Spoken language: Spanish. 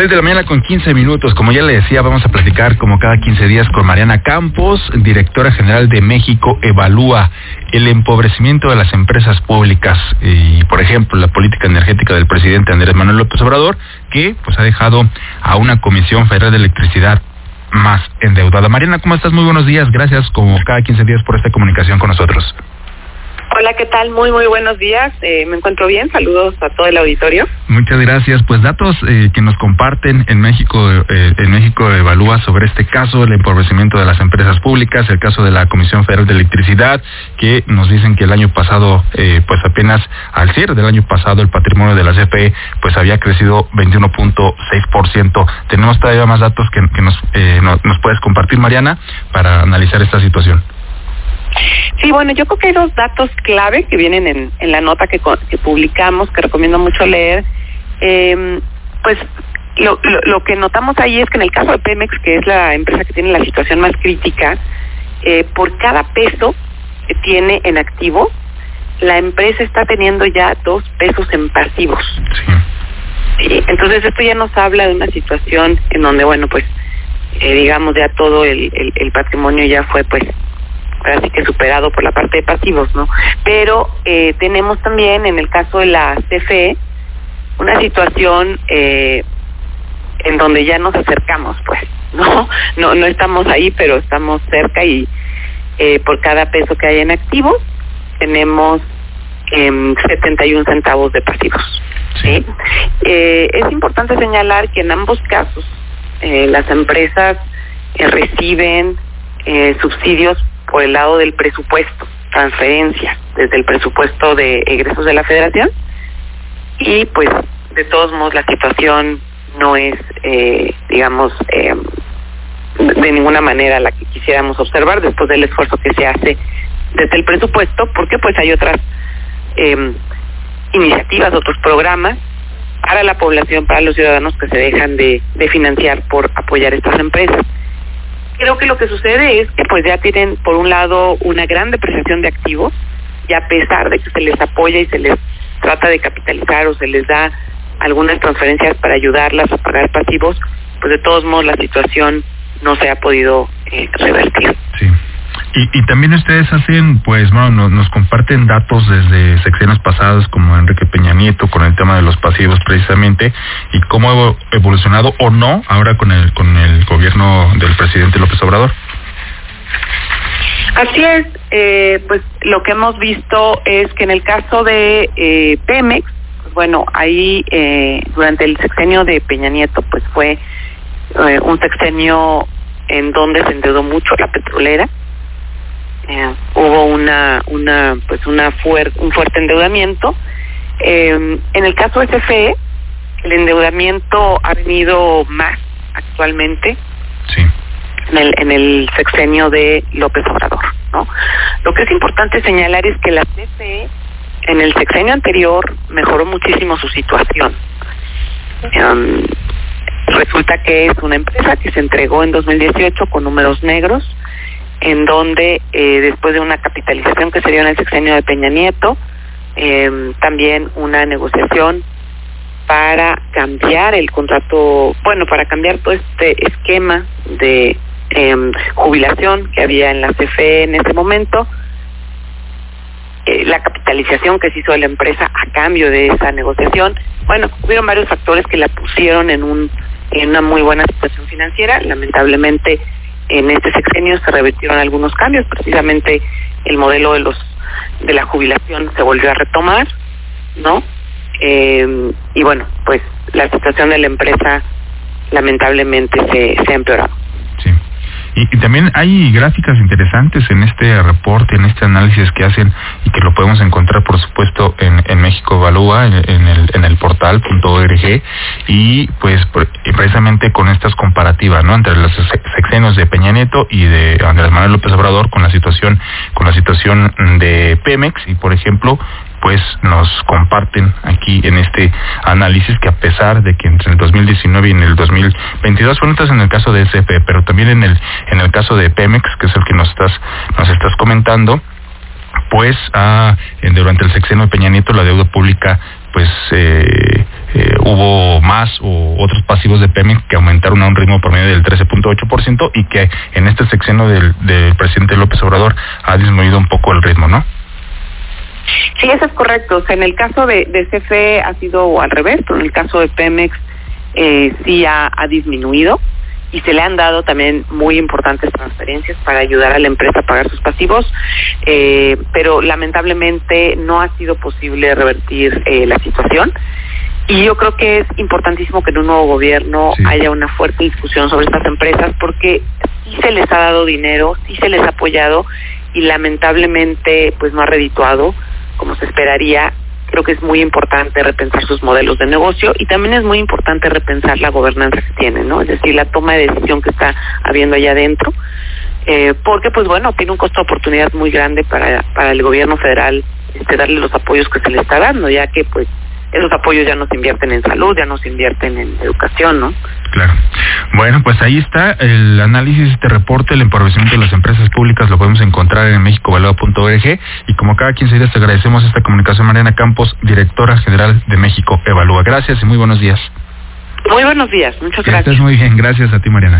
6 de la mañana con 15 minutos. Como ya le decía, vamos a platicar como cada 15 días con Mariana Campos, directora general de México Evalúa el empobrecimiento de las empresas públicas y, por ejemplo, la política energética del presidente Andrés Manuel López Obrador, que pues ha dejado a una Comisión Federal de Electricidad más endeudada. Mariana, ¿cómo estás? Muy buenos días. Gracias como cada 15 días por esta comunicación con nosotros. ¿Qué tal? Muy, muy buenos días. Eh, me encuentro bien. Saludos a todo el auditorio. Muchas gracias. Pues datos eh, que nos comparten en México, eh, en México evalúa sobre este caso, el empobrecimiento de las empresas públicas, el caso de la Comisión Federal de Electricidad, que nos dicen que el año pasado, pues apenas al cierre del año pasado, el patrimonio de la CFE, pues había crecido 21.6%. Tenemos todavía más datos que, nos, nos puedes compartir, Mariana, para analizar esta situación. Sí, bueno, yo creo que hay dos datos clave que vienen en, en la nota que, que publicamos, que recomiendo mucho leer. Eh, pues lo, lo, que notamos ahí es que en el caso de Pemex, que es la empresa que tiene la situación más crítica, eh, por cada peso que tiene en activo, la empresa está teniendo ya dos pesos en pasivos. Sí. entonces esto ya nos habla de una situación en donde, bueno, pues, eh, digamos, ya todo el, el, el patrimonio ya fue, pues, así que superado por la parte de pasivos, ¿no? Pero eh, tenemos también en el caso de la CFE una situación eh, en donde ya nos acercamos, pues, ¿no? No, no estamos ahí, pero estamos cerca y eh, por cada peso que hay en activos tenemos eh, 71 centavos de pasivos. ¿sí? Es importante señalar que en ambos casos las empresas reciben eh, subsidios por el lado del presupuesto, transferencia desde el presupuesto de egresos de la federación. Y pues de todos modos la situación no es, eh, digamos, eh, de ninguna manera la que quisiéramos observar después del esfuerzo que se hace desde el presupuesto, porque pues hay otras eh, iniciativas, otros programas para la población, para los ciudadanos que se dejan de, de financiar por apoyar estas empresas creo que lo que sucede es que pues ya tienen por un lado una gran depreciación de activos y a pesar de que se les apoya y se les trata de capitalizar o se les da algunas transferencias para ayudarlas a pagar pasivos, pues de todos modos la situación no se ha podido eh, revertir. Y, y también ustedes hacen, pues, bueno, nos, comparten datos desde secciones pasadas como Enrique Peña Nieto con el tema de los pasivos precisamente y cómo ha evolucionado o no ahora con el con el gobierno del presidente López Obrador. Así es, eh, pues lo que hemos visto es que en el caso de eh, Pemex, pues, bueno, ahí eh, durante el sexenio de Peña Nieto, pues fue eh, un sexenio en donde se endeudó mucho la petrolera, eh, hubo una una pues una fuer un fuerte endeudamiento. Eh, en el caso de CFE el endeudamiento ha venido más actualmente sí. en el en el sexenio de López Obrador no lo que es importante señalar es que la CFE en el sexenio anterior mejoró muchísimo su situación. Um, resulta que es una empresa que se entregó en 2018 con números negros en donde eh, después de una capitalización que se dio en el sexenio de Peña Nieto, eh, también una negociación para cambiar el contrato, bueno, para cambiar todo este esquema de eh, jubilación que había en la CFE en ese momento, eh, la capitalización que se hizo de la empresa a cambio de esa negociación, bueno, hubieron varios factores que la pusieron en un en una muy buena situación financiera, lamentablemente en este sexenio se revirtieron algunos cambios, precisamente el modelo de los de la jubilación se volvió a retomar, ¿no? Eh, y bueno, pues la situación de la empresa lamentablemente se, se ha empeorado. Y, también hay gráficas interesantes en este reporte, en este análisis que hacen y que lo podemos encontrar, por supuesto, en, en México Evalúa, en, en, el, en el portal.org y pues precisamente con estas comparativas, ¿no? Entre los sexenios de Peña Nieto y de Andrés Manuel López Obrador con la situación con la situación de Pemex y, por ejemplo, pues nos comparten aquí en este análisis que a pesar de que entre el 2019 y en el 2022 fueron en el caso de SF, pero también en el en el caso de Pemex, que es el que nos estás nos estás comentando, pues ah, durante el sexenio de Peña Nieto la deuda pública pues eh, eh, hubo más o otros pasivos de Pemex que aumentaron a un ritmo promedio del 13.8% y que en este sexenio del presidente López Obrador ha disminuido un poco el ritmo, ¿no? Sí, eso es correcto. O sea, en el caso de, de CFE ha sido al revés, pero en el caso de Pemex eh, sí ha, ha disminuido y se le han dado también muy importantes transferencias para ayudar a la empresa a pagar sus pasivos, eh, pero lamentablemente no ha sido posible revertir eh, la situación. Y yo creo que es importantísimo que en un nuevo gobierno Sí. haya una fuerte discusión sobre estas empresas porque sí se les ha dado dinero, sí se les ha apoyado y lamentablemente pues no ha redituado como se esperaría. Creo que es muy importante repensar sus modelos de negocio y también es muy importante repensar la gobernanza que tienen, ¿no? Es decir, la toma de decisión que está habiendo allá adentro, eh, porque pues bueno, tiene un costo de oportunidad muy grande para, para el gobierno federal este, darle los apoyos que se le está dando, ya que pues esos apoyos ya no se invierten en salud, ya no se invierten en educación, ¿no? Claro. Bueno, pues ahí está el análisis, este reporte, el empobrecimiento de las empresas públicas, lo podemos encontrar en mexicoevalúa.org y como cada 15 días te agradecemos esta comunicación, Mariana Campos, directora general de México Evalúa. Gracias y muy buenos días. Muy buenos días, muchas Que gracias. estés muy bien, gracias a ti, Mariana.